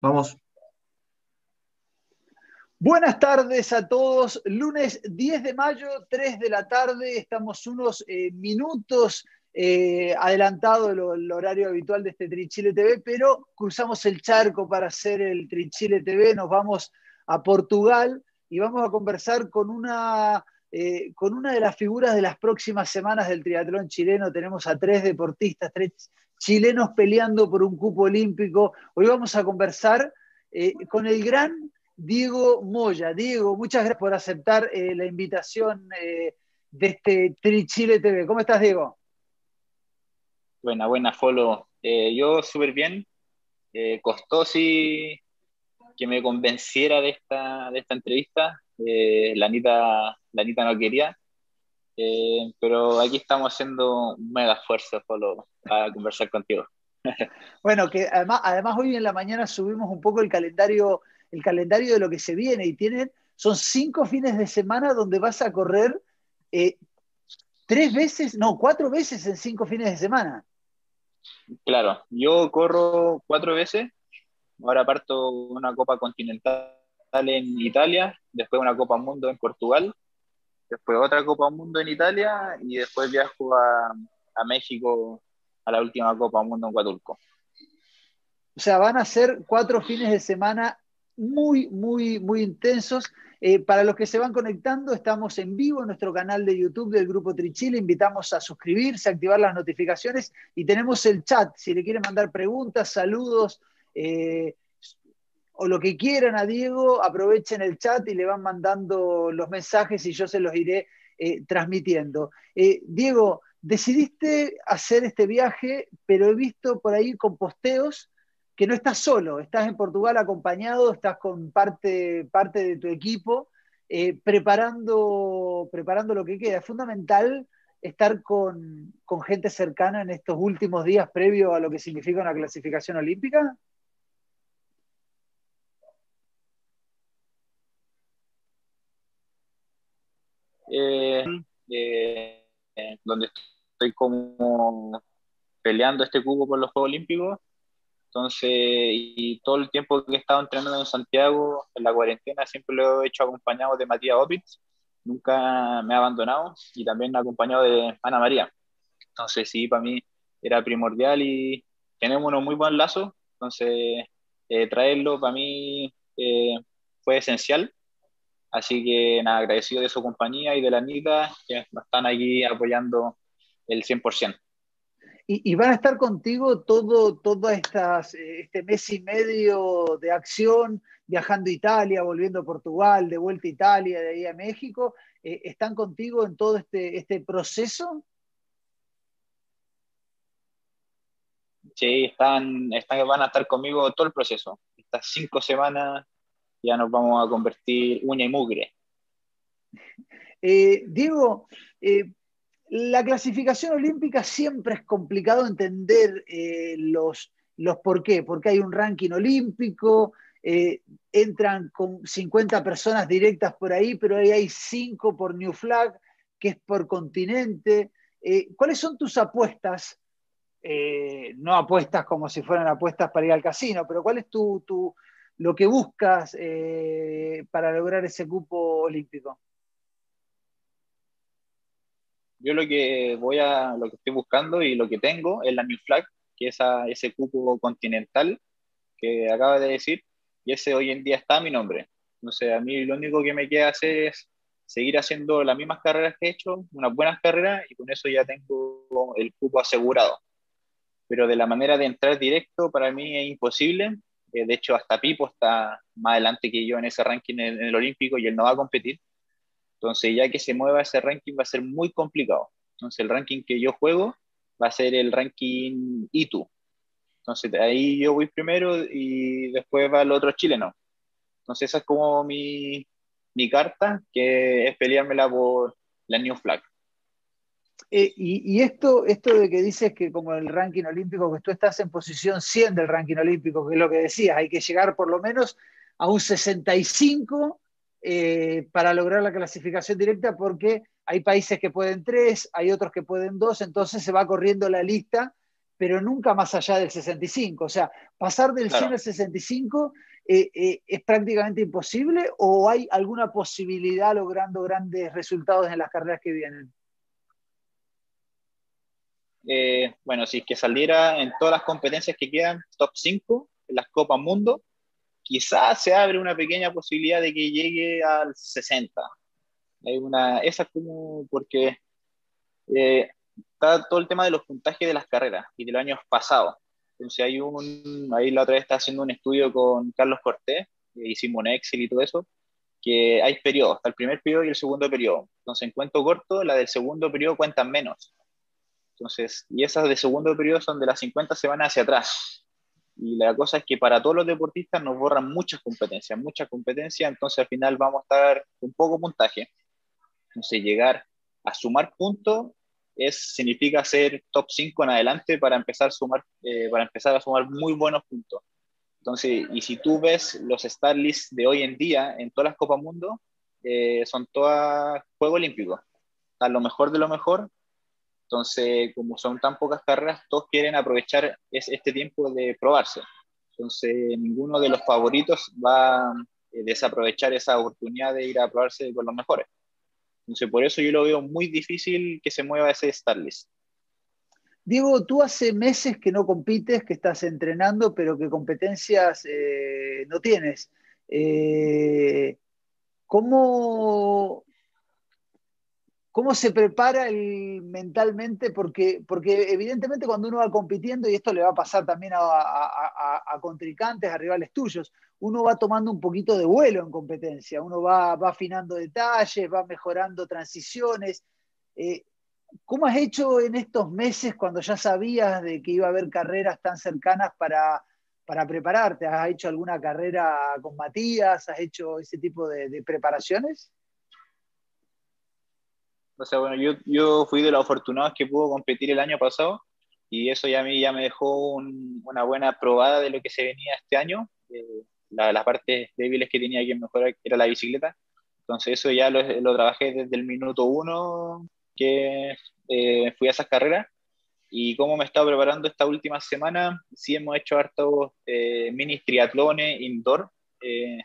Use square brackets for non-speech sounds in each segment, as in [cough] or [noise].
Vamos. Buenas tardes a todos. Lunes 10 de mayo, 3 de la tarde. Estamos unos eh, minutos eh, adelantado el, horario habitual de este Trinchile TV, pero cruzamos el charco para hacer el Trinchile TV. Nos vamos a Portugal y vamos a conversar con una, eh, con una de las figuras de las próximas semanas del triatlón chileno. Tenemos a tres deportistas, tres chilenos peleando por un cupo olímpico. Hoy vamos a conversar eh, con el gran Diego Moya. Diego, muchas gracias por aceptar eh, la invitación eh, de este Tri Chile TV. ¿Cómo estás, Diego? Buena, buena, Folo. yo súper bien. costó sí que me convenciera de esta, de esta entrevista. la, Anita, la Anita no quería, eh, pero aquí estamos haciendo un mega esfuerzo para conversar contigo. [laughs] Bueno, que además, además hoy en la mañana subimos un poco el calendario, el calendario de lo que se viene y tienen, son cinco fines de semana donde vas a correr eh, tres veces, no, cuatro veces en cinco fines de semana. Claro, yo corro cuatro veces, ahora parto una Copa Continental en Italia, después una Copa Mundo en Portugal después otra Copa Mundo en Italia y después viajo a, a México a la última Copa Mundo en Huatulco. O sea, van a ser cuatro fines de semana muy, muy, muy intensos. Eh, para los que se van conectando, estamos en vivo en nuestro canal de YouTube del Grupo Trichile. Invitamos a suscribirse, a activar las notificaciones y tenemos el chat. Si le quieren mandar preguntas, saludos, eh, o lo que quieran a Diego, aprovechen el chat y le van mandando los mensajes y yo se los iré eh, transmitiendo. Eh, Diego, decidiste hacer este viaje, pero he visto por ahí con posteos que no estás solo, estás en Portugal acompañado, estás con parte, parte de tu equipo, eh, preparando, preparando lo que queda. Es fundamental estar con, con gente cercana en estos últimos días previo a lo que significa una clasificación olímpica. Eh, eh, donde estoy como peleando este cubo por los Juegos Olímpicos. Entonces, y todo el tiempo que he estado entrenando en Santiago, en la cuarentena, siempre lo he hecho acompañado de Matías Opitz, nunca me ha abandonado, y también acompañado de Ana María. Entonces, sí, para mí era primordial y tenemos unos muy buen lazo, entonces eh, traerlo para mí fue esencial Así que nada, agradecido de su compañía y de la Anita, que nos están aquí apoyando el 100%. Y, y van a estar contigo todo, todo estas, eh, este mes y medio de acción, viajando a Italia, volviendo a Portugal, de vuelta a Italia, de ahí a México. Eh, ¿Están contigo en todo este, este proceso? Sí, están, están, van a estar conmigo todo el proceso. Estas cinco semanas ya nos vamos a convertir uña y mugre. Eh, Diego, eh, la clasificación olímpica siempre es complicado entender eh, los, los por qué, porque hay un ranking olímpico, entran con 50 personas directas por ahí, pero ahí hay 5 por New Flag, que es por continente. ¿Cuáles son tus apuestas? no apuestas como si fueran apuestas para ir al casino, pero ¿cuál es tu, tu, lo que buscas eh, para lograr ese cupo olímpico? Yo lo que voy a, lo que estoy buscando y lo que tengo es la New Flag, que es ese cupo continental que acaba de decir, y ese hoy en día está mi nombre. Entonces, a mí lo único que me queda hacer es seguir haciendo las mismas carreras que he hecho, unas buenas carreras, y con eso ya tengo el cupo asegurado. Pero de la manera de entrar directo, para mí es imposible, de hecho, hasta Pipo está más adelante que yo en ese ranking en, el Olímpico y él no va a competir. Entonces, ya que se mueva ese ranking va a ser muy complicado. Entonces, el ranking que yo juego va a ser el ranking ITU. Entonces, ahí yo voy primero y después va el otro chileno. Entonces, esa es como mi, mi carta, que es peleármela por la New Flag. Eh, y, esto, esto de que dices que como el ranking olímpico, que tú estás en posición 100 del ranking olímpico, que es lo que decías, hay que llegar por lo menos a un 65 eh, para lograr la clasificación directa, porque hay países que pueden tres, hay otros que pueden dos, entonces se va corriendo la lista pero nunca más allá del 65. O sea, pasar del 100 al 65 eh, eh, es prácticamente imposible o hay alguna posibilidad logrando grandes resultados en las carreras que vienen? Eh, bueno, si es que saliera en todas las competencias que quedan, top 5 en las Copas Mundo, quizás se abre una pequeña posibilidad de que llegue al 60. Hay una, esa es como porque está todo el tema de los puntajes de las carreras y de los años pasados. Entonces hay un, ahí la otra vez está haciendo un estudio con Carlos Cortés, hicimos un Excel y todo eso, que hay periodos, el primer periodo y el segundo periodo. Entonces en cuento corto, la del segundo periodo cuentan menos. Entonces, y esas de segundo periodo son de las 50 se van hacia atrás. Y la cosa es que para todos los deportistas nos borran muchas competencias, muchas competencias, entonces al final vamos a estar un poco puntaje. Entonces llegar a sumar puntos es, significa ser top 5 en adelante para empezar, a sumar, eh, para empezar a sumar muy buenos puntos. Entonces, y si tú ves los Star Lists de hoy en día en todas las Copas Mundo, eh, son todas Juegos Olímpicos. A lo mejor de lo mejor. Entonces, como son tan pocas carreras, todos quieren aprovechar este tiempo de probarse. Entonces, ninguno de los favoritos va a desaprovechar esa oportunidad de ir a probarse con los mejores. Entonces, por eso yo lo veo muy difícil que se mueva ese Starlist. Diego, tú hace meses que no compites, que estás entrenando, pero que competencias eh, no tienes. Eh, ¿cómo, ¿Cómo se prepara el, mentalmente? Porque, porque evidentemente cuando uno va compitiendo, y esto le va a pasar también a, a contrincantes, a rivales tuyos, uno va tomando un poquito de vuelo en competencia, uno va, afinando detalles, va mejorando transiciones. Eh, ¿Cómo has hecho en estos meses cuando ya sabías de que iba a haber carreras tan cercanas para, prepararte? ¿Has hecho alguna carrera con Matías? ¿Has hecho ese tipo de, preparaciones? O sea, bueno, yo, yo fui de los afortunados que pudo competir el año pasado y eso ya a mí ya me dejó una buena probada de lo que se venía este año. Eh, las partes débiles que tenía que mejorar era la bicicleta. Entonces eso ya lo, lo trabajé desde el minuto uno que eh, fui a esas carreras. Y como me he estado preparando esta última semana, sí hemos hecho hartos eh, mini triatlones indoor. Eh,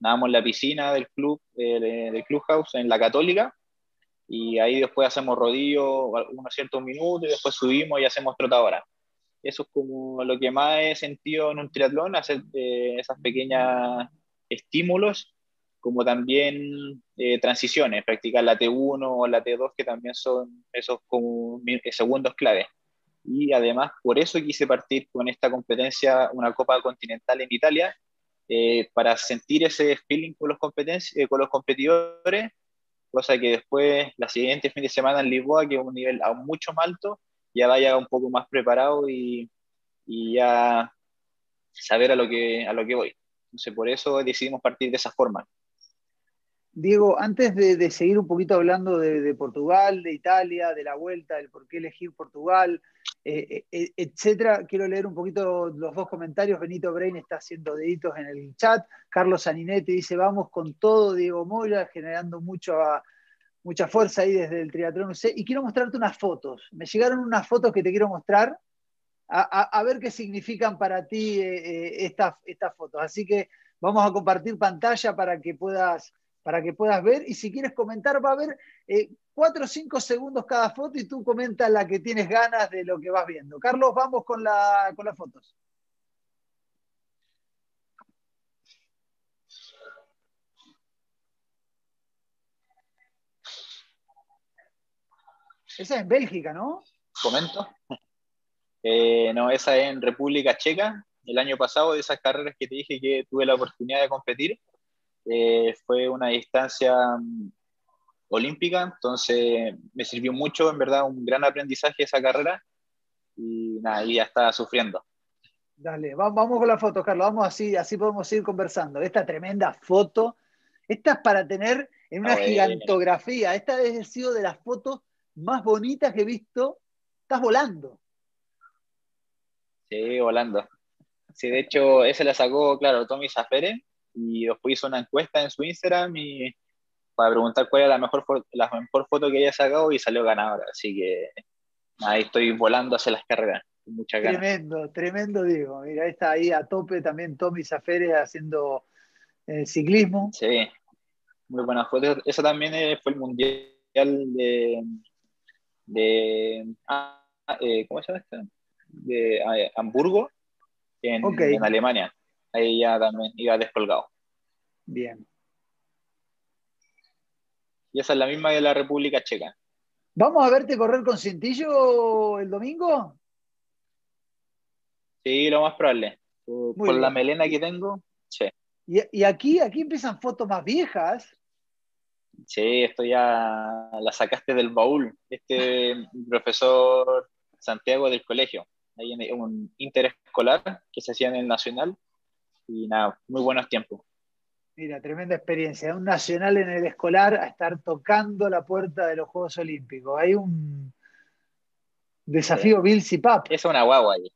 nadamos en la piscina del club, del clubhouse en la Católica. Y ahí después hacemos rodillo unos ciertos minutos y después subimos y hacemos trotadora eso es como lo que más he sentido en un triatlón, hacer eh, esas pequeñas estímulos, como también eh, transiciones, practicar la T1 o la T2, que también son esos como segundos clave. Y además, por eso quise partir con esta competencia, una Copa Continental en Italia, eh, para sentir ese feeling con los, con los competidores, cosa que después, la siguiente fin de semana en Lisboa, que es un nivel aún mucho más alto, ya vaya un poco más preparado y, ya saber a lo que, a lo que voy. Entonces, por eso decidimos partir de esa forma. Diego, antes de, seguir un poquito hablando de, Portugal, de Italia, de la vuelta, del por qué elegir Portugal, eh, eh, etcétera, quiero leer un poquito los dos comentarios. Benito Brain está haciendo deditos en el chat. Carlos Saninetti dice: Vamos con todo, Diego Moya, generando mucho a, mucha fuerza ahí desde el triatlón y quiero mostrarte unas fotos. Me llegaron unas fotos que te quiero mostrar, a, ver qué significan para ti eh, eh, estas, fotos. Así que vamos a compartir pantalla para que puedas, para que puedas ver, y si quieres comentar, va a haber eh, cuatro o cinco segundos cada foto y tú comentas la que tienes ganas de lo que vas viendo. Carlos, vamos con, la, con las fotos. Esa es en Bélgica, ¿no? Comento. Eh, no, esa es en República Checa. El año pasado, de esas carreras que te dije que tuve la oportunidad de competir, eh, fue una distancia mm, olímpica, entonces me sirvió mucho, en verdad, un gran aprendizaje esa carrera y nada, ya estaba sufriendo. Dale, vamos con la foto, Carlos, vamos así, así podemos seguir conversando. Esta tremenda foto, esta es para tener en una gigantografía, esta ha sido de las fotos más bonita que he visto, estás volando. Sí, volando. Sí, de hecho, ese la sacó, claro, Tommy Zafere y después hizo una encuesta en su Instagram y para preguntar cuál era la mejor, la mejor foto que había sacado y salió ganadora. Así que ahí estoy volando hacia las carreras. mucha ganas. Tremendo, tremendo, Diego. Mira, está ahí a tope también Tommy Zafere haciendo eh, ciclismo. Sí, muy buena foto. Eso también eh, fue el mundial de. de ah, eh, ¿Cómo se llama esto? De ah, Hamburgo, en, en Alemania. Ahí ya también iba descolgado. Bien. Y esa es la misma de la República Checa. ¿Vamos a verte correr con cintillo el domingo? Sí, lo más probable. Por, la melena que tengo, sí. Y, aquí, aquí empiezan fotos más viejas. Sí, esto ya la sacaste del baúl. Este [laughs] profesor Santiago del colegio. Hay un interescolar que se hacía en el Nacional. Y nada, muy buenos tiempos. Mira, tremenda experiencia. Un nacional en el escolar a estar tocando la puerta de los Juegos Olímpicos. Hay un desafío Bill Pap. Es una guagua ahí.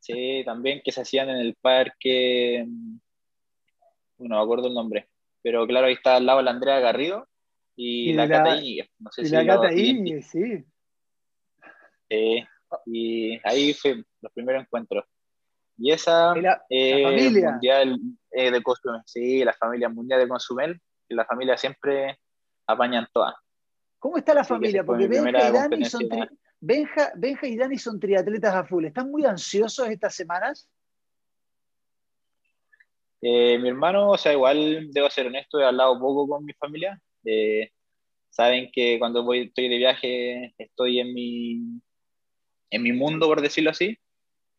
Sí, también que se hacían en el parque. No me acuerdo el nombre. Pero claro, ahí está al lado la Andrea Garrido y, la, Cata Íñiguez. No sé y la Cata Íñiguez, sí. Sí, y ahí fue los primeros encuentros. Y esa la, eh, familia. mundial eh, de Cozumel, sí, la familia mundial de Cozumel, que la familia siempre apañan todas. ¿Cómo está la familia? Porque Benja y, Dani son Benja, y Dani son triatletas a full. ¿Están muy ansiosos estas semanas? Eh, mi hermano, o sea, igual debo ser honesto, he hablado poco con mi familia. saben que cuando voy, estoy de viaje estoy en mi, en mi mundo, por decirlo así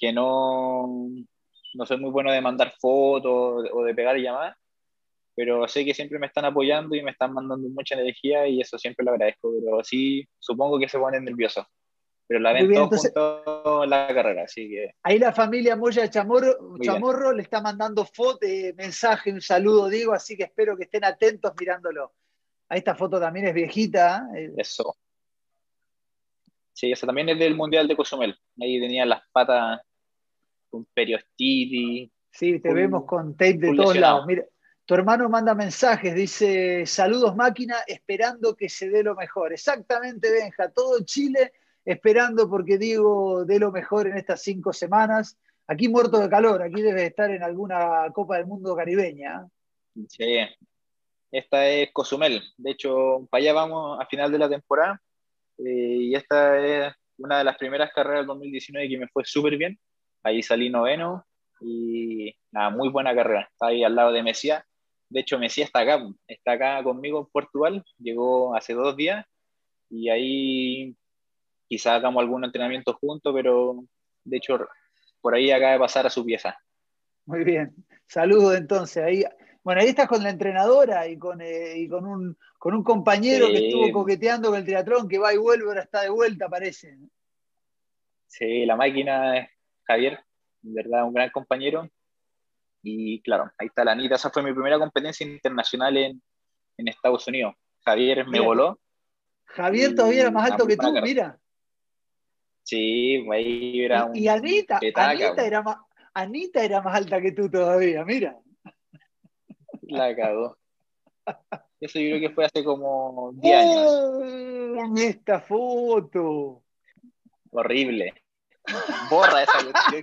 que no, no soy muy bueno de mandar fotos o de pegar llamadas, pero sé que siempre me están apoyando y me están mandando mucha energía y eso siempre lo agradezco, pero sí, supongo que se ponen nerviosos. Pero la ven todos la carrera, así que... Ahí la familia Moya Chamorro, Chamorro le está mandando fotos, mensaje, un saludo, digo, así que espero que estén atentos mirándolo. Ahí esta foto también es viejita. ¿eh? Eso. Sí, esa también es del Mundial de Cozumel. Ahí tenía las patas con periostitis. Sí, te vemos con tape de todos lados. Mira, tu hermano manda mensajes, dice, saludos máquina, esperando que se dé lo mejor. Exactamente, Benja, todo Chile esperando porque digo dé lo mejor en estas cinco semanas. Aquí muerto de calor, aquí debe estar en alguna Copa del Mundo caribeña. Sí, esta es Cozumel. De hecho, para allá vamos a final de la temporada. Eh, y esta es una de las primeras carreras del 2019 que me fue súper bien. Ahí salí noveno y nada, muy buena carrera. Está ahí al lado de Mesía. De hecho, Mesía está acá, está acá conmigo en Portugal. Llegó hace dos días y ahí quizá hagamos algún entrenamiento juntos, pero de hecho por ahí acaba de pasar a su pieza. Muy bien. Saludos entonces. Ahí, bueno, ahí estás con la entrenadora y con, eh, con, un, con un compañero que estuvo coqueteando con el triatlón, que va y vuelve, ahora está de vuelta, parece. Sí, la máquina Javier, de verdad, un gran compañero. Y claro, ahí está la Anita. Esa fue mi primera competencia internacional en, Estados Unidos. Javier me voló. Javier todavía era más alto que tú, mira. Sí, ahí era un. Y Anita, Anita, era más, Anita era más alta que tú todavía, mira. La cagó. Eso yo creo que fue hace como 10 años. En esta foto. Horrible. Borra esa cuestión.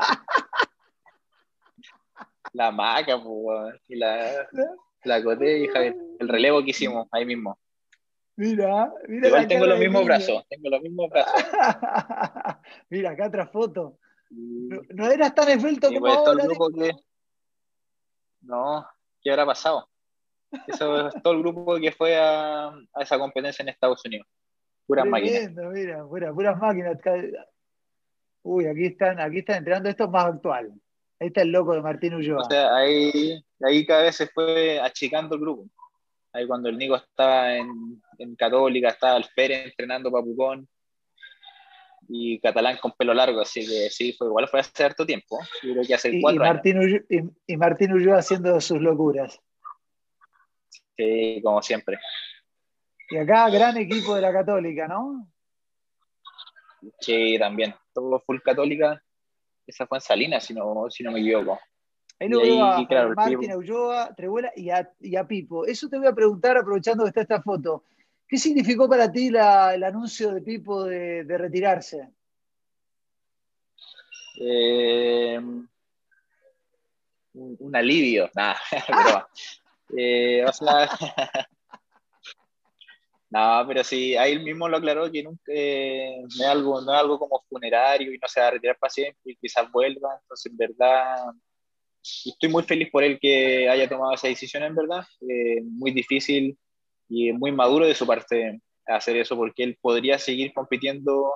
La maca, pues, y la, la coté y el relevo que hicimos ahí mismo. Mira, mira. Igual tengo los mismos brazos, tengo los mismos brazos. [laughs] mira, acá otra foto. No, eras tan esbelto como pues, ahora. Que... No, ¿qué habrá pasado? Eso es todo el grupo que fue a, a esa competencia en Estados Unidos. Puras máquinas. Mira, puras máquinas. Uy, aquí están, aquí están entrenando, esto es más actual. Ahí está el loco de Martín Ulloa. O sea, ahí, ahí cada vez se fue achicando el grupo. Ahí cuando el Nico estaba en, en Católica, estaba el Fere entrenando para Pucón y Catalán con pelo largo, así que sí, fue igual fue hace harto tiempo. Yo creo que hace y, cuatro Martín años. y, y, Martín Ulloa haciendo sus locuras. Sí, como siempre. Y acá, gran equipo de la Católica, ¿no? Sí, también. Todo full católica. Esa fue en Salinas, si no, si no me equivoco. Ahí lo veo a, Martín, Ulloa, Trebuela y a, Pipo. Eso te voy a preguntar, aprovechando que está esta foto. ¿Qué significó para ti el anuncio de Pipo de, retirarse? Eh, un, alivio, [laughs] nada, [laughs] eh, o sea, [laughs] no, pero sí, ahí mismo lo aclaró que nunca, eh, no, es algo, no es algo como funerario y no se va a retirar para siempre y quizás vuelva, entonces en verdad estoy muy feliz por él que haya tomado esa decisión en verdad, muy difícil y muy maduro de su parte hacer eso porque él podría seguir compitiendo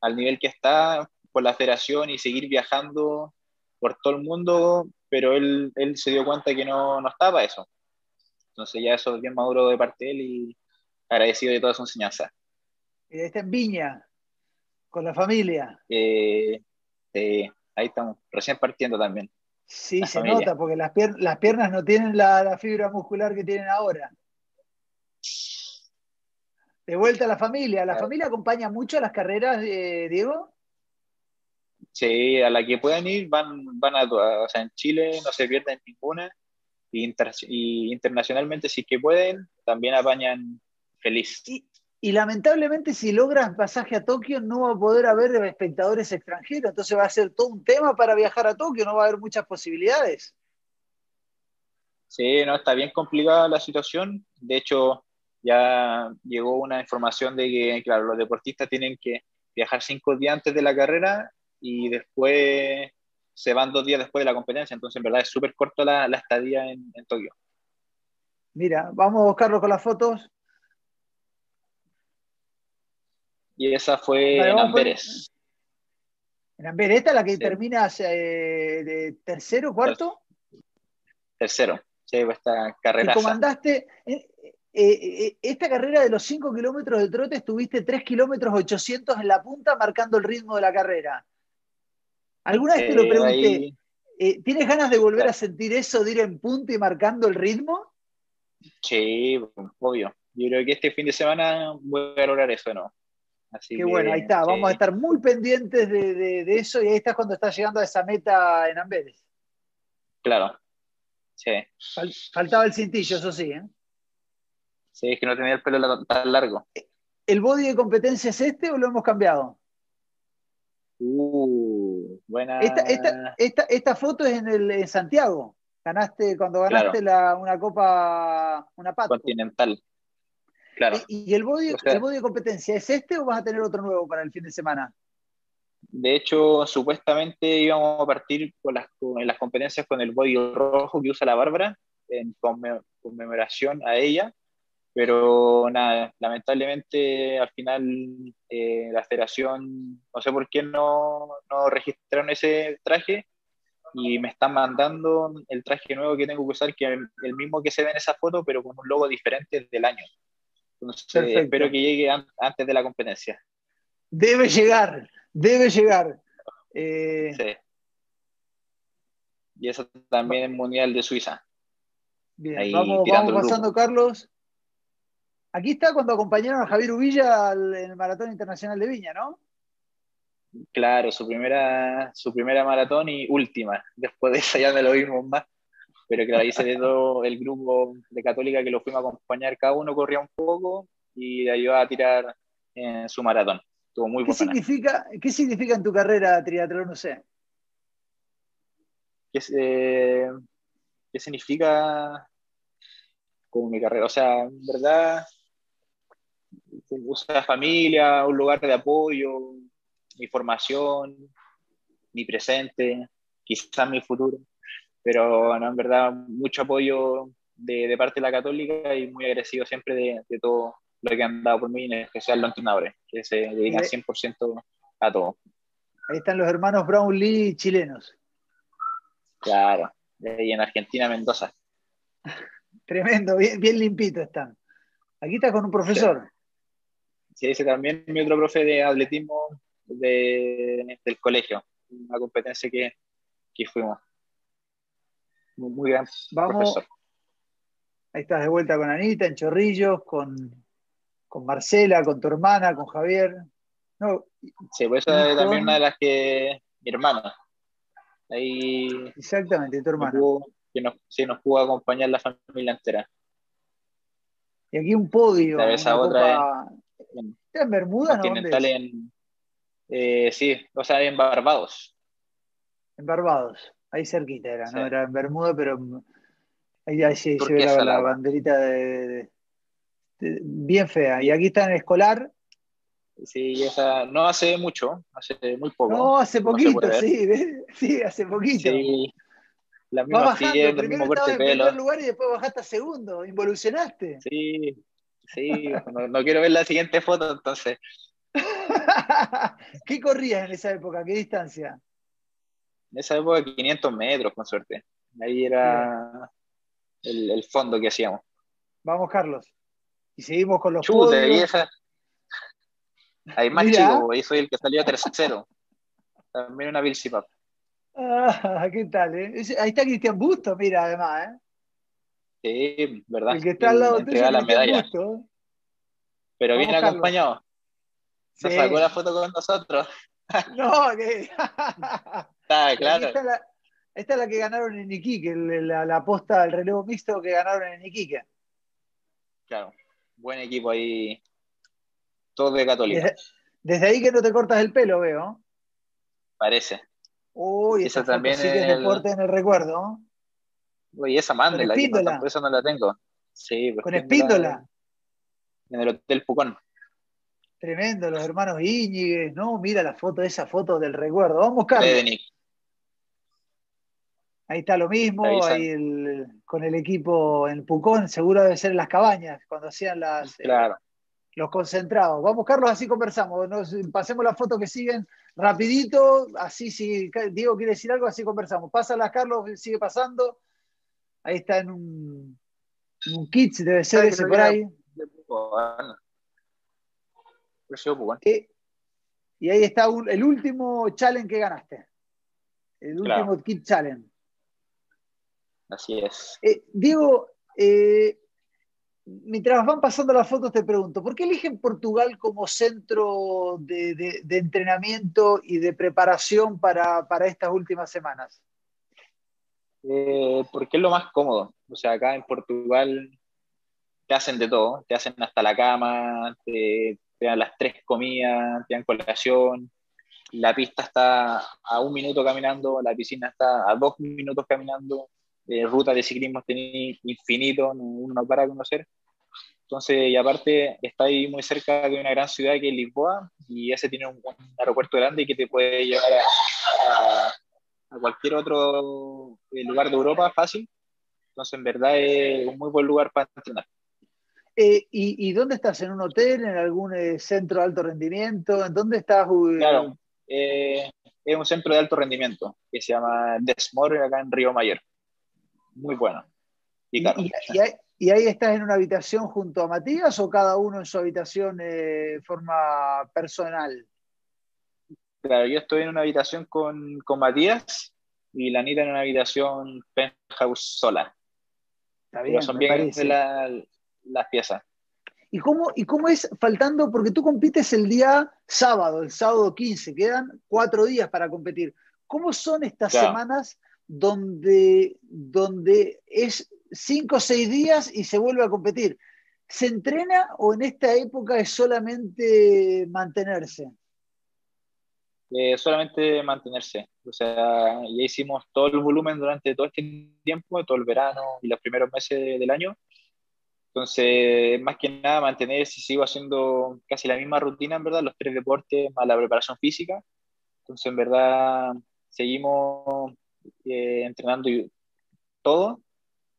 al nivel que está por la federación y seguir viajando por todo el mundo, pero él, él se dio cuenta que no, no estaba eso. Entonces ya eso es bien maduro de parte de él y agradecido de toda su enseñanza. Y está en Viña, con la familia. Eh, ahí estamos, recién partiendo también. Sí, se nota, porque las, las, piernas no tienen la, la, fibra muscular que tienen ahora. De vuelta a la familia. ¿La familia acompaña mucho a las carreras, Diego? Sí, a la que puedan ir van, van a todas. O sea, en Chile no se pierden ninguna. Y, internacionalmente, si que pueden, también apañan feliz. Y, lamentablemente, si logran pasaje a Tokio, no va a poder haber espectadores extranjeros. Entonces va a ser todo un tema para viajar a Tokio. No va a haber muchas posibilidades. Sí, no, está bien complicada la situación. De hecho, ya llegó una información de que, claro, los deportistas tienen que viajar cinco días antes de la carrera y después se van dos días después de la competencia. Entonces, en verdad, es súper corto la, la, estadía en, en, Tokio. Mira, vamos a buscarlo con las fotos. Y esa fue en Amberes. ¿En Amberes esta la que termina eh, de tercero, cuarto? Tercero, sí, esta carrera. Comandaste, eh, eh, esta carrera de los 5 kilómetros de trote estuviste 3 kilómetros 800 en la punta marcando el ritmo de la carrera. ¿Alguna vez te lo pregunté? ¿Tienes ganas de volver a sentir eso, de ir en punta y marcando el ritmo? Sí, obvio. Yo creo que este fin de semana voy a lograr eso, ¿no? Así Qué bueno, ahí está. Vamos a estar muy pendientes de, eso y ahí estás cuando estás llegando a esa meta en Amberes. Claro. Sí. faltaba el cintillo, eso sí, ¿eh? Sí, es que no tenía el pelo tan largo. ¿El body de competencia es este o lo hemos cambiado? Uh, buena. Esta, foto es en, el, Santiago. Ganaste cuando ganaste una copa, una pata. Continental. Claro. ¿Y, el, body, el body de competencia es este o vas a tener otro nuevo para el fin de semana? De hecho, supuestamente íbamos a partir con las, con las competencias con el body rojo que usa la Bárbara, en conmemoración a ella, pero nada, lamentablemente al final eh, la federación, no sé por qué no, no, registraron ese traje y me están mandando el traje nuevo que tengo que usar, que es el, mismo que se ve en esa foto, pero con un logo diferente del año. Entonces espero que llegue antes de la competencia. Debe llegar, debe llegar. Eh, sí. Y eso también es Mundial de Suiza. Bien, vamos, vamos pasando, Carlos. Aquí está cuando acompañaron a Javier Uvilla en el Maratón Internacional de Viña, ¿no? Claro, su primera, su primera maratón y última. Después de esa ya me lo vimos más. Pero que ahí se todo el grupo de Católica que lo fuimos a acompañar. Cada uno corría un poco y ayudó a tirar en su maratón. Estuvo muy ¿Qué significa, ¿Qué significa en tu carrera triatlón? No sé. ¿Qué, eh, ¿Qué significa con mi carrera? O sea, en verdad busca familia, un lugar de apoyo, mi formación, mi presente, quizás mi futuro. Pero no, en verdad, mucho apoyo de, parte de la Católica y muy agradecido siempre de, todo lo que han dado por mí, en especial los entrenadores, que se dedican 100% a todo. Ahí están los hermanos Brownlee chilenos. Claro, y en Argentina, Mendoza. [laughs] Tremendo, bien, bien limpito están. Aquí está con un profesor. Sí, ese también mi otro profe de atletismo del colegio, una competencia que, que fuimos. Muy, gran Vamos, profesor. Ahí estás de vuelta con Anita, en Chorrillos, con, con Marcela, con tu hermana, con Javier. No, sí, pues esa es también una de las que mi hermana. Ahí Exactamente, tu hermana. que nos, sí, nos pudo acompañar la familia entera. Y aquí un podio. Esa otra en, Bermuda? En, eh, sí, o sea, en Barbados. En Barbados, ahí cerquita era, ¿no? Era en Bermuda, pero ahí, sí se ve la, banderita de, bien fea. Y aquí está en escolar. Sí, esa no hace mucho, hace muy poco. No, hace poquito, sí, sí, hace poquito. Sí, la misma bajando, primero estabas en primer lugar y después bajaste a segundo, involucionaste. Sí, sí, no, quiero ver la siguiente foto entonces. [laughs] ¿Qué corrías en esa época? ¿Qué distancia? En esa época 500 metros, con suerte. Ahí era el, fondo que hacíamos. Vamos, Carlos. Y seguimos con los Chute, ahí esa... Ahí más chico, ahí soy el que salió tercero. También una Bill Ah, ¿qué tal? Eh? Ahí está Cristian Busto, mira, además, ¿eh? Sí, verdad. El que está al lado tuyo la medalla. Busto. Pero viene acompañado. Se sacó la foto con nosotros. No, que. [laughs] está claro. Esta es, la, que ganaron en Iquique, la, la posta del relevo mixto que ganaron en Iquique. Claro, buen equipo ahí. Todos de Católica. Desde, desde, ahí que no te cortas el pelo, veo. Parece. Uy, esa, también sí es deporte en el recuerdo. Uy, esa manda, la por eso no la tengo. Sí, Con espíndola. En el Hotel Pucón. Tremendo, los hermanos Íñiguez, ¿no? Mira la foto, esa foto del recuerdo. Vamos, Carlos. Ahí está lo mismo, ahí con el equipo en Pucón, seguro debe ser en las cabañas, cuando hacían las, eh, los concentrados. Vamos, Carlos, así conversamos. pasemos la foto que siguen rapidito, así si Diego quiere decir algo, así conversamos. Pásala, Carlos, sigue pasando. Ahí está en un, en un kit, debe ser ese por ahí. Eh, y ahí está el último challenge que ganaste. El último kit challenge. Así es. Eh, Diego, eh, mientras van pasando las fotos, te pregunto, ¿por qué eligen Portugal como centro de, entrenamiento y de preparación para, estas últimas semanas? Eh, porque es lo más cómodo. O sea, acá en Portugal te hacen de todo, te hacen hasta la cama, te, dan las tres comidas, te dan colación, la pista está a un minuto caminando, la piscina está a dos minutos caminando, de ruta de ciclismo tenéis infinito, uno no para conocer. Entonces, y aparte, está ahí muy cerca de una gran ciudad que es Lisboa, y ese tiene un, aeropuerto grande que te puede llevar a, cualquier otro eh, lugar de Europa fácil. Entonces, en verdad, es un muy buen lugar para entrenar. Eh, ¿y, dónde estás? ¿En un hotel? ¿En algún eh, centro de alto rendimiento? ¿En dónde estás? Claro, es un centro de alto rendimiento que se llama Desmore acá en Río Mayor muy bueno. Y, ahí, estás en una habitación junto a Matías o cada uno en su habitación de forma personal? Claro, yo estoy en una habitación con, con Matías y la Anita en una habitación penthouse sola. Está bien, son bien las piezas. ¿Y cómo, ¿Y cómo es faltando? Porque tú compites el día sábado, el sábado 15, quedan cuatro días para competir. ¿Cómo son estas semanas donde, donde es cinco o seis días y se vuelve a competir. ¿Se entrena o en esta época es solamente mantenerse? Eh, solamente mantenerse. O sea, ya hicimos todo el volumen durante todo este tiempo, todo el verano y los primeros meses del año. Entonces, más que nada, mantenerse sigo haciendo casi la misma rutina, en verdad, los tres deportes más la preparación física. Entonces, en verdad, seguimos eh, entrenando todo,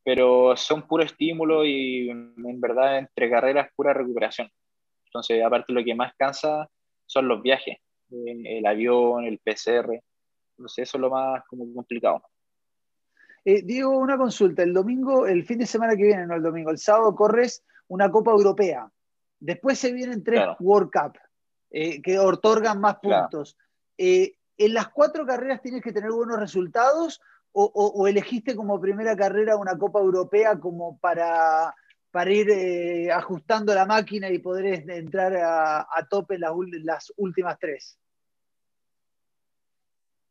pero son puro estímulo y en verdad entre carreras pura recuperación. Entonces, aparte lo que más cansa son los viajes, eh, el avión, el PCR, entonces eso es lo más como complicado. Eh, Diego, una consulta. El domingo, el fin de semana que viene, no el domingo, el sábado corres una Copa Europea. Después se vienen tres World Cup que otorgan más puntos en las cuatro carreras tienes que tener buenos resultados o, elegiste como primera carrera una Copa Europea como para, para ir eh, ajustando la máquina y poder entrar a, tope en las, últimas tres?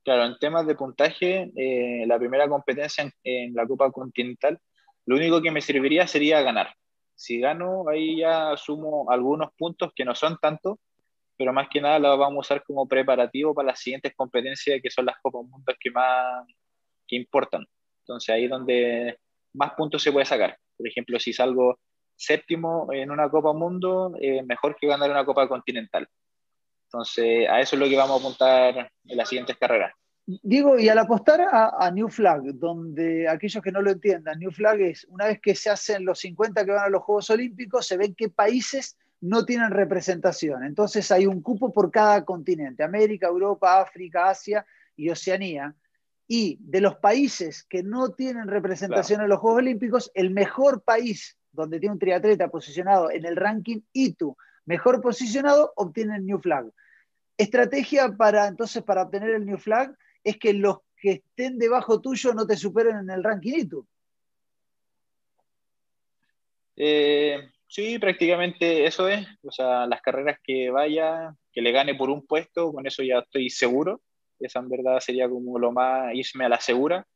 Claro, en temas de puntaje, eh, la primera competencia en, la Copa Continental, lo único que me serviría sería ganar. Si gano, ahí ya sumo algunos puntos que no son tantos, pero más que nada la vamos a usar como preparativo para las siguientes competencias que son las Copas Mundos que más que importan. Entonces ahí es donde más puntos se puede sacar. Por ejemplo, si salgo séptimo en una Copa Mundo, eh, mejor que ganar una Copa Continental. Entonces, a eso es lo que vamos a apuntar en las siguientes carreras. Digo, y al apostar a, New Flag, donde aquellos que no lo entiendan, New Flag es una vez que se hacen los 50 que van a los Juegos Olímpicos, se ven qué países no tienen representación. Entonces hay un cupo por cada continente, América, Europa, África, Asia y Oceanía. Y de los países que no tienen representación en los Juegos Olímpicos, el mejor país donde tiene un triatleta posicionado en el ranking ITU, mejor posicionado, obtiene el New Flag. Estrategia para entonces para obtener el New Flag es que los que estén debajo tuyo no te superen en el ranking ITU. Eh, sí, prácticamente eso es. O sea, las carreras que vaya, que le gane por un puesto, con eso ya estoy seguro. Esa en verdad sería como lo más irme a la segura.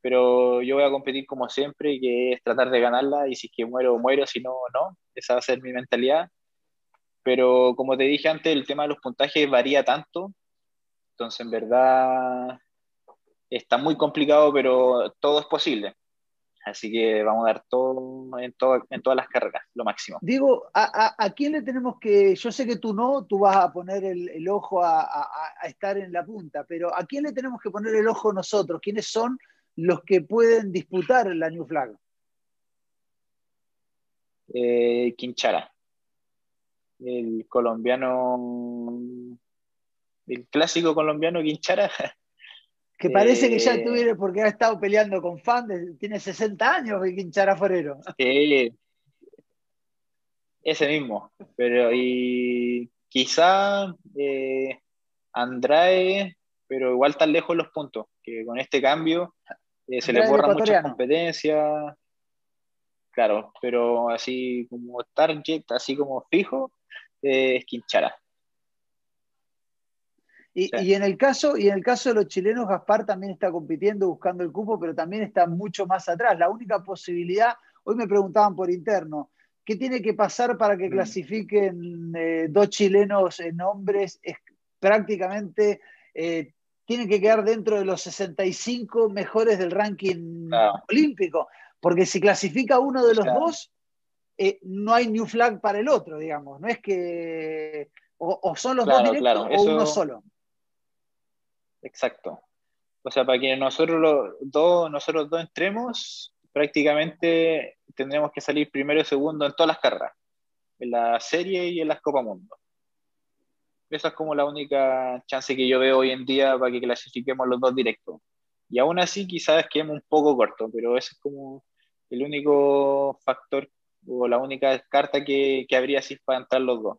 Pero yo voy a competir como siempre, que es tratar de ganarla y si es que muero, muero, si no, no. Esa va a ser mi mentalidad. Pero como te dije antes, el tema de los puntajes varía tanto entonces, en verdad, está muy complicado, pero todo es posible. Así que vamos a dar todo en, en todas las carreras, lo máximo. Digo, ¿a, a, quién le tenemos que.? Yo sé que tú no, tú vas a poner el, ojo a, a, estar en la punta, pero ¿a quién le tenemos que poner el ojo nosotros? ¿Quiénes son los que pueden disputar la New Flag? Eh, Quinchara, el colombiano el clásico colombiano Quinchara. [laughs] Que parece que ya eh, tuviera, porque ha estado peleando con fan, tiene 60 años el Quinchara Forero. Sí, ese mismo. Pero y quizá eh, Andrade, pero igual tan lejos los puntos, que con este cambio eh, se le borra mucha competencia. Claro, pero así como target, así como fijo, es Quinchara. Y, en el caso, y en el caso de los chilenos, Gaspar también está compitiendo, buscando el cupo, pero también está mucho más atrás. La única posibilidad, hoy me preguntaban por interno, ¿qué tiene que pasar para que mm. clasifiquen eh, dos chilenos en hombres? Es prácticamente eh, tienen que quedar dentro de los 65 mejores del ranking olímpico, porque si clasifica uno de los dos, eh, no hay new flag para el otro, digamos. No es que o, son los dos directos o uno solo. Exacto. O sea, para que nosotros los dos, nosotros dos entremos, prácticamente tendremos que salir primero y segundo en todas las carreras, en la serie y en las Copa Mundo. Esa es como la única chance que yo veo hoy en día para que clasifiquemos los dos directos. Y aún así quizás quedemos un poco corto, pero ese es como el único factor o la única carta que, que habría así para entrar los dos.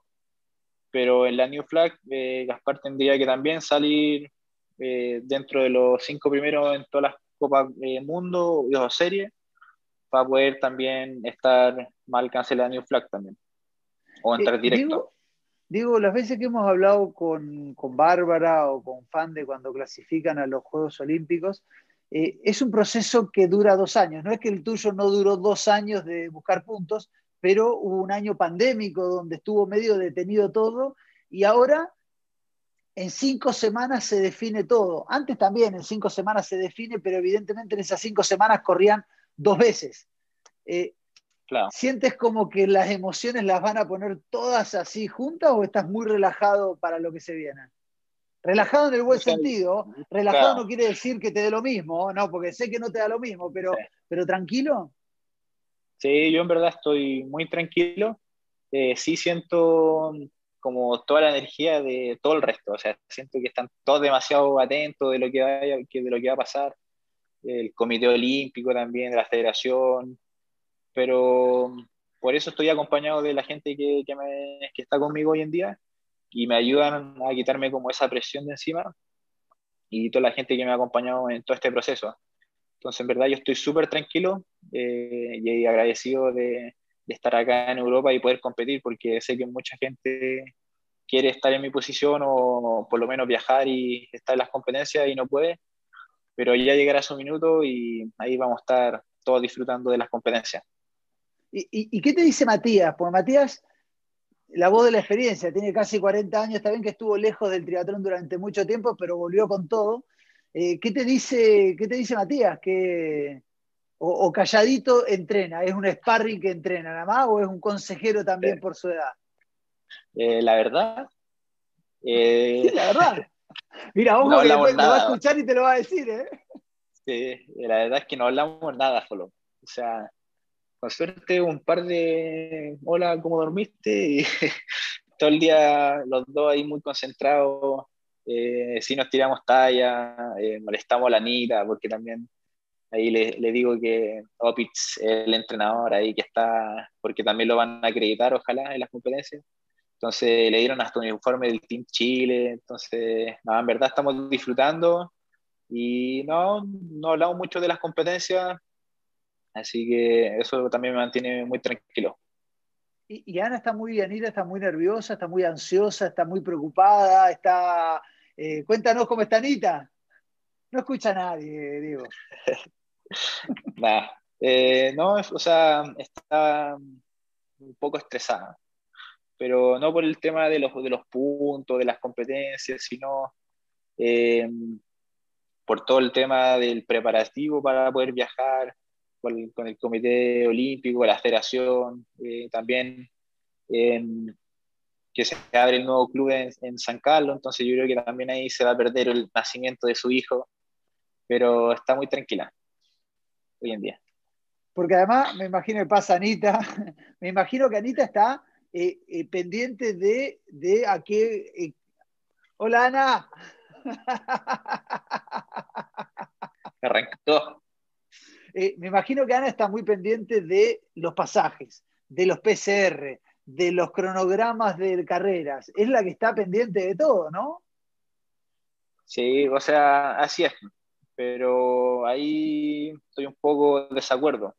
Pero en la New Flag, eh, Gaspar tendría que también salir eh, dentro de los cinco primeros en todas las Copas eh, Mundo y dos series, para poder también estar más alcance la New Flag también, o entrar eh, directo. Digo, las veces que hemos hablado con, con Bárbara o con Fande cuando clasifican a los Juegos Olímpicos, es un proceso que dura dos años. No es que el tuyo no duró dos años de buscar puntos, pero hubo un año pandémico donde estuvo medio detenido todo y ahora en cinco semanas se define todo. Antes también en cinco semanas se define, pero evidentemente en esas cinco semanas corrían dos veces. Eh, ¿Sientes como que las emociones las van a poner todas así juntas o estás muy relajado para lo que se viene? Relajado en el buen sentido. Relajado no quiere decir que te dé lo mismo, no, porque sé que no te da lo mismo, pero, pero tranquilo. Sí, yo en verdad estoy muy tranquilo. Eh, sí siento como toda la energía de todo el resto. O sea, siento que están todos demasiado atentos de lo que, vaya, de lo que va a pasar. El Comité Olímpico también, de la Federación. Pero por eso estoy acompañado de la gente que, que, me, que está conmigo hoy en día y me ayudan a quitarme como esa presión de encima y toda la gente que me ha acompañado en todo este proceso. Entonces, en verdad, yo estoy súper tranquilo eh, y agradecido de, de estar acá en Europa y poder competir, porque sé que mucha gente quiere estar en mi posición o por lo menos viajar y estar en las competencias y no puede, pero ya llegará su minuto y ahí vamos a estar todos disfrutando de las competencias. ¿Y, qué te dice Matías? Porque Matías la voz de la experiencia, tiene casi 40 años, está bien que estuvo lejos del triatlón durante mucho tiempo, pero volvió con todo. Eh, ¿qué, te dice, ¿Qué te dice Matías? ¿Qué, o, calladito entrena? ¿Es un sparring que entrena nada más o es un consejero también por su edad? Eh, la verdad. Sí, la verdad. Mira, [laughs] ojo que lo va a escuchar y te lo va a decir, ¿eh? Sí, la verdad es que no hablamos nada solo. O sea, con suerte un par de hola, ¿cómo dormiste? [laughs] Y todo el día los dos ahí muy concentrados. Eh, si nos tiramos talla, eh, molestamos a la Anita, porque también ahí le, le digo que Opitz el entrenador ahí que está, porque también lo van a acreditar, ojalá, en las competencias. Entonces le dieron hasta un informe del Team Chile. Entonces, nada, en verdad estamos disfrutando y no, no hablamos mucho de las competencias, así que eso también me mantiene muy tranquilo. Y, Ana está muy Anita está muy nerviosa, está muy ansiosa, está muy preocupada, está... Eh, cuéntanos cómo está Anita. No escucha a nadie, digo. [laughs] Eh, no, o sea, está un poco estresada, pero no por el tema de los, de los puntos, de las competencias, sino eh, por todo el tema del preparativo para poder viajar con el, Comité Olímpico, la Federación, eh, también que se abre el nuevo club en, San Carlos, entonces yo creo que también ahí se va a perder el nacimiento de su hijo, pero está muy tranquila hoy en día. Porque además, me imagino que pasa Anita, [laughs] me imagino que Anita está eh, eh, pendiente de, de a qué... Hola Ana. [laughs] Arrancó. Eh, me imagino que Ana está muy pendiente de los pasajes, de los PCR, de los cronogramas de carreras. Es la que está pendiente de todo, ¿no? Sí, o sea, así es. Pero ahí estoy un poco desacuerdo,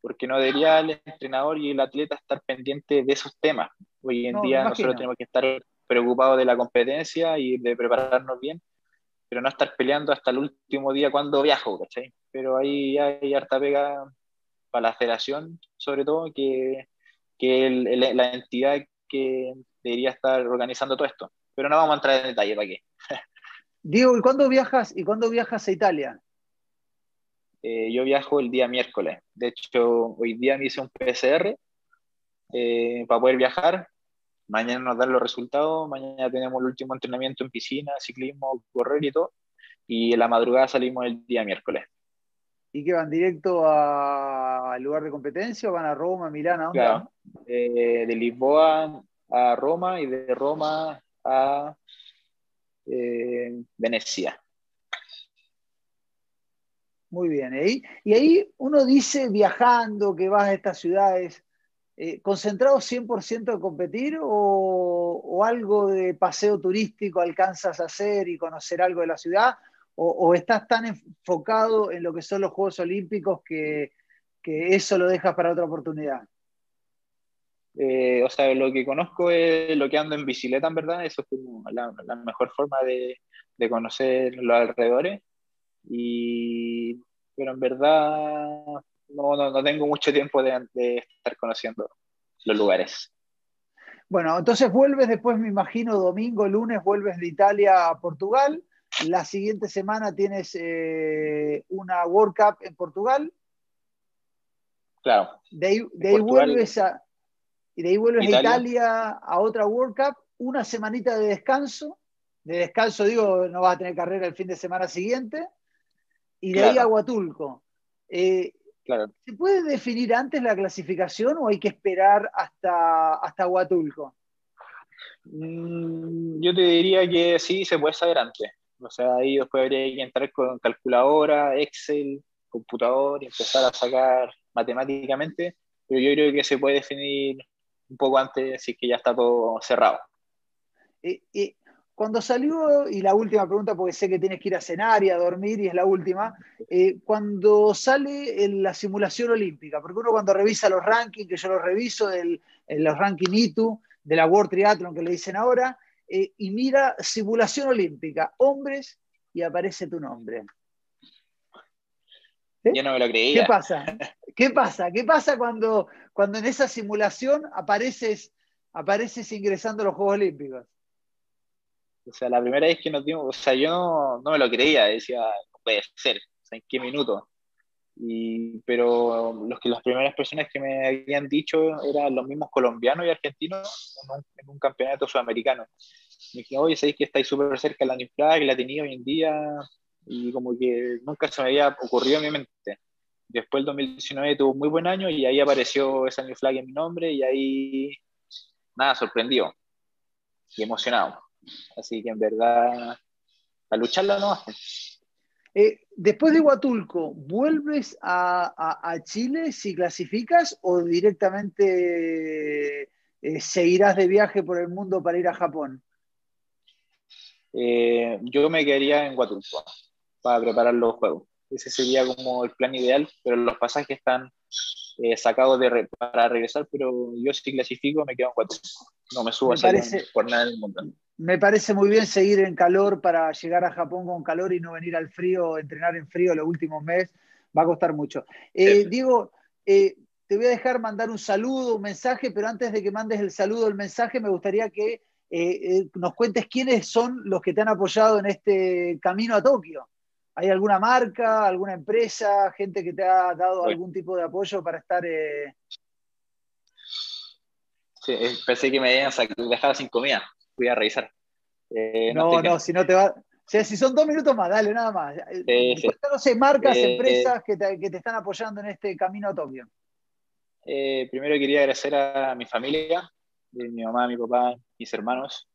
porque no debería el entrenador y el atleta estar pendiente de esos temas. Hoy en día nosotros tenemos que estar preocupados de la competencia y de prepararnos bien pero no estar peleando hasta el último día cuando viajo, ¿cachai? Pero ahí hay harta pega para la federación, sobre todo, que, que la entidad que debería estar organizando todo esto. Pero no vamos a entrar en detalle, ¿para qué? [laughs] Diego, ¿y cuándo viajas, y cuándo viajas a Italia? Eh, yo viajo el día miércoles. De hecho, hoy día me hice un PCR eh, para poder viajar. Mañana nos dan los resultados, mañana tenemos el último entrenamiento en piscina, ciclismo, correr y todo. Y en la madrugada salimos el día miércoles. ¿Y qué van directo al lugar de competencia o van a Roma, Milán? ¿a dónde claro, de Lisboa a Roma y de Roma a eh, Venecia. Muy bien. ¿eh? Y ahí uno dice viajando que vas a estas ciudades eh, ¿concentrado 100% en competir o, algo de paseo turístico alcanzas a hacer y conocer algo de la ciudad? ¿O, estás tan enfocado en lo que son los Juegos Olímpicos que, eso lo dejas para otra oportunidad? Eh, o sea, lo que conozco es lo que ando en bicicleta, en verdad. Eso es como la, mejor forma de, conocer los alrededores. Y, pero en verdad no, no, tengo mucho tiempo de, estar conociendo los lugares. Bueno, entonces vuelves después, me imagino, domingo, lunes, vuelves de Italia a Portugal. La siguiente semana tienes eh, una World Cup en Portugal. Claro. De ahí, vuelves a, y de ahí vuelves a Italia a otra World Cup, una semanita de descanso. De descanso, digo, no vas a tener carrera el fin de semana siguiente. Y de ahí a Huatulco. Eh, ¿Se puede definir antes la clasificación o hay que esperar hasta, hasta Huatulco? Mm, yo te diría que sí, se puede saber antes. O sea, ahí después habría que entrar con calculadora, Excel, computador y empezar a sacar matemáticamente. Pero yo creo que se puede definir un poco antes es que ya está todo cerrado. Eh, eh, cuando salió, y la última pregunta, porque sé que tienes que ir a cenar y a dormir, y es la última, eh, cuando sale la simulación olímpica, porque uno cuando revisa los rankings, que yo los reviso, el, los rankings ITU, de la World Triathlon que le dicen ahora, eh, y mira simulación olímpica, hombres, y aparece tu nombre. Yo no me lo creía. ¿Qué pasa? [laughs] ¿Qué pasa? ¿Qué pasa cuando, cuando en esa simulación apareces apareces ingresando a los Juegos Olímpicos. O sea, la primera vez que nos dimos, o sea, yo no, me lo creía, decía, no puede ser, o sea, ¿en qué minuto? Y, pero los que las primeras personas que me habían dicho eran los mismos colombianos y argentinos en un, campeonato sudamericano. Me dije, oye, sabéis que estáis súper cerca de la New Flag, la tenía hoy en día, y como que nunca se me había ocurrido en mi mente. Después el 2019 tuvo un muy buen año y ahí apareció esa New Flag en mi nombre y ahí, nada, sorprendió y emocionado. Así que en verdad, a lucharla no eh, después de Huatulco, ¿vuelves a, Chile si clasificas o directamente eh, seguirás de viaje por el mundo para ir a Japón? Eh, yo me quedaría en Huatulco para preparar los juegos. Ese sería como el plan ideal, pero los pasajes están sacados de para regresar, pero yo si clasifico me quedo en Huatulco. No me subo a parece... por nada del mundo me parece muy bien seguir en calor para llegar a Japón con calor y no venir al frío, entrenar en frío los últimos meses. Va a costar mucho. Eh, Diego, eh, te voy a dejar mandar un saludo, un mensaje, pero antes de que mandes el saludo, el mensaje, me gustaría que eh, nos cuentes quiénes son los que te han apoyado en este camino a Tokio. ¿Hay alguna marca, alguna empresa, gente que te ha dado algún tipo de apoyo para estar... Sí, pensé que me habían dejado sin comida voy a revisar. Eh, no, no, si no te va. O sea, si son dos minutos más, dale, nada más. Eh, sí, marcas, eh, empresas que te, que, te, están apoyando en este camino a Tokio. primero quería agradecer a mi familia, mi mamá, mi papá, mis hermanos,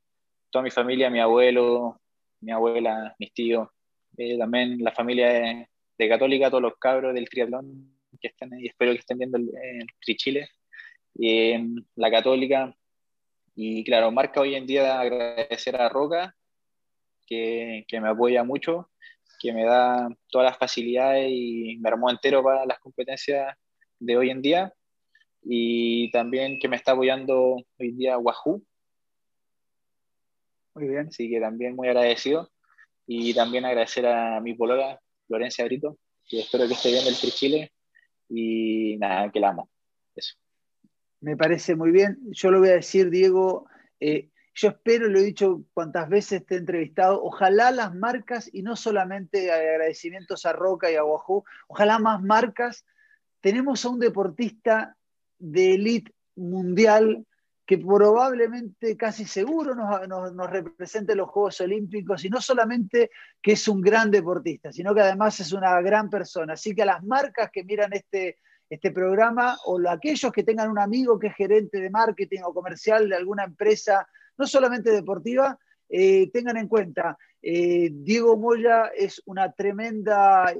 toda mi familia, mi abuelo, mi abuela, mis tíos, también la familia de, Católica, todos los cabros del triatlón que están ahí, espero que estén viendo el, el Tri Chile, y, la Católica, y claro, marca hoy en día agradecer a Roca, que, que, me apoya mucho, que me da todas las facilidades y me armó entero para las competencias de hoy en día. Y también que me está apoyando hoy en día Wahoo. Muy bien. Así que también muy agradecido. Y también agradecer a mi polola, Florencia Brito, que espero que esté viendo el Tri Chile. Y nada, que la amo. Eso. Me parece muy bien. Yo lo voy a decir, Diego, eh, yo espero, lo he dicho cuantas veces te he entrevistado, ojalá las marcas, y no solamente agradecimientos a Roca y a Wahoo, ojalá más marcas. Tenemos a un deportista de élite mundial que probablemente casi seguro nos, nos, represente en los Juegos Olímpicos, y no solamente que es un gran deportista, sino que además es una gran persona. Así que a las marcas que miran este, este programa o aquellos que tengan un amigo que es gerente de marketing o comercial de alguna empresa, no solamente deportiva, eh, tengan en cuenta, eh, Diego Moya es una tremenda,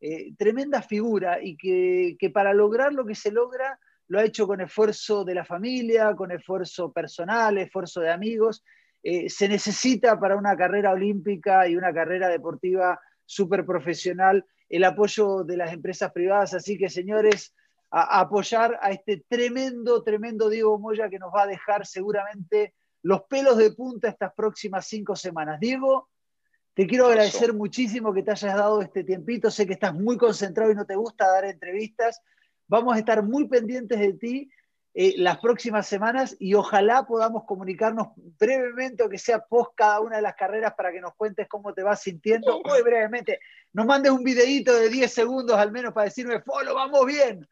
eh, tremenda figura y que, que, para lograr lo que se logra lo ha hecho con esfuerzo de la familia, con esfuerzo personal, esfuerzo de amigos. se necesita para una carrera olímpica y una carrera deportiva súper profesional el apoyo de las empresas privadas. Así que, señores, a, apoyar a este tremendo, tremendo Diego Moya que nos va a dejar seguramente los pelos de punta estas próximas cinco semanas. Diego, te quiero agradecer muchísimo que te hayas dado este tiempito. Sé que estás muy concentrado y no te gusta dar entrevistas. Vamos a estar muy pendientes de ti eh, las próximas semanas y ojalá podamos comunicarnos brevemente o que sea post cada una de las carreras para que nos cuentes cómo te vas sintiendo muy brevemente. Nos mandes un videito de 10 segundos al menos para decirme, Folo, vamos bien,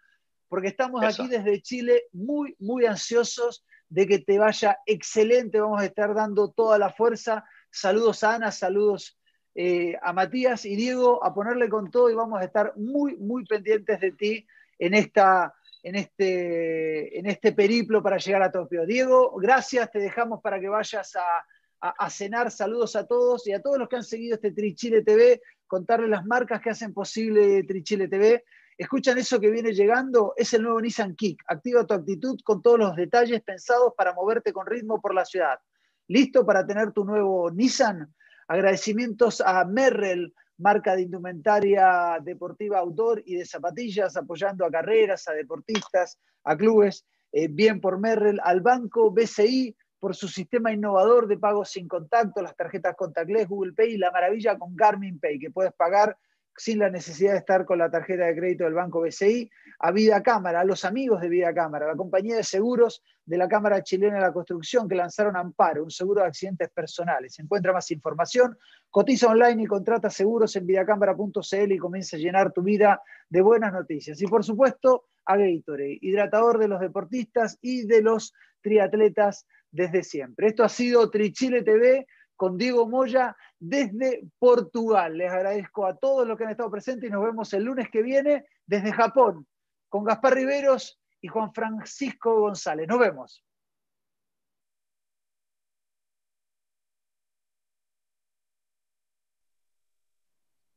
porque estamos aquí desde Chile muy, muy ansiosos de que te vaya excelente. Vamos a estar dando toda la fuerza. Saludos a Ana, saludos eh, a Matías y Diego, a ponerle con todo y vamos a estar muy, muy pendientes de ti en esta en este, en este periplo para llegar a Tokio. Diego, gracias, te dejamos para que vayas a, cenar. Saludos a todos y a todos los que han seguido este Trichile TV, contarles las marcas que hacen posible Trichile TV. Escuchan eso que viene llegando, es el nuevo Nissan Kick. Activa tu actitud con todos los detalles pensados para moverte con ritmo por la ciudad. ¿Listo para tener tu nuevo Nissan? Agradecimientos a Merrell, marca de indumentaria deportiva outdoor y de zapatillas, apoyando a carreras, a deportistas, a clubes, eh, bien por Merrell, al banco BCI por su sistema innovador de pagos sin contacto, las tarjetas contactless, Google Pay y la maravilla con Garmin Pay, que puedes pagar sin la necesidad de estar con la tarjeta de crédito del Banco BCI, a Vida Cámara, a los amigos de Vida Cámara, la compañía de seguros de la Cámara Chilena de la Construcción que lanzaron Amparo, un seguro de accidentes personales. Encuentra más información, cotiza online y contrata seguros en vidacámara.cl y comienza a llenar tu vida de buenas noticias. Y por supuesto, a Gatorade, hidratador de los deportistas y de los triatletas desde siempre. Esto ha sido Trichile TV con Diego Moya desde Portugal. Les agradezco a todos los que han estado presentes y nos vemos el lunes que viene desde Japón con Gaspar Riveros y Juan Francisco González. Nos vemos.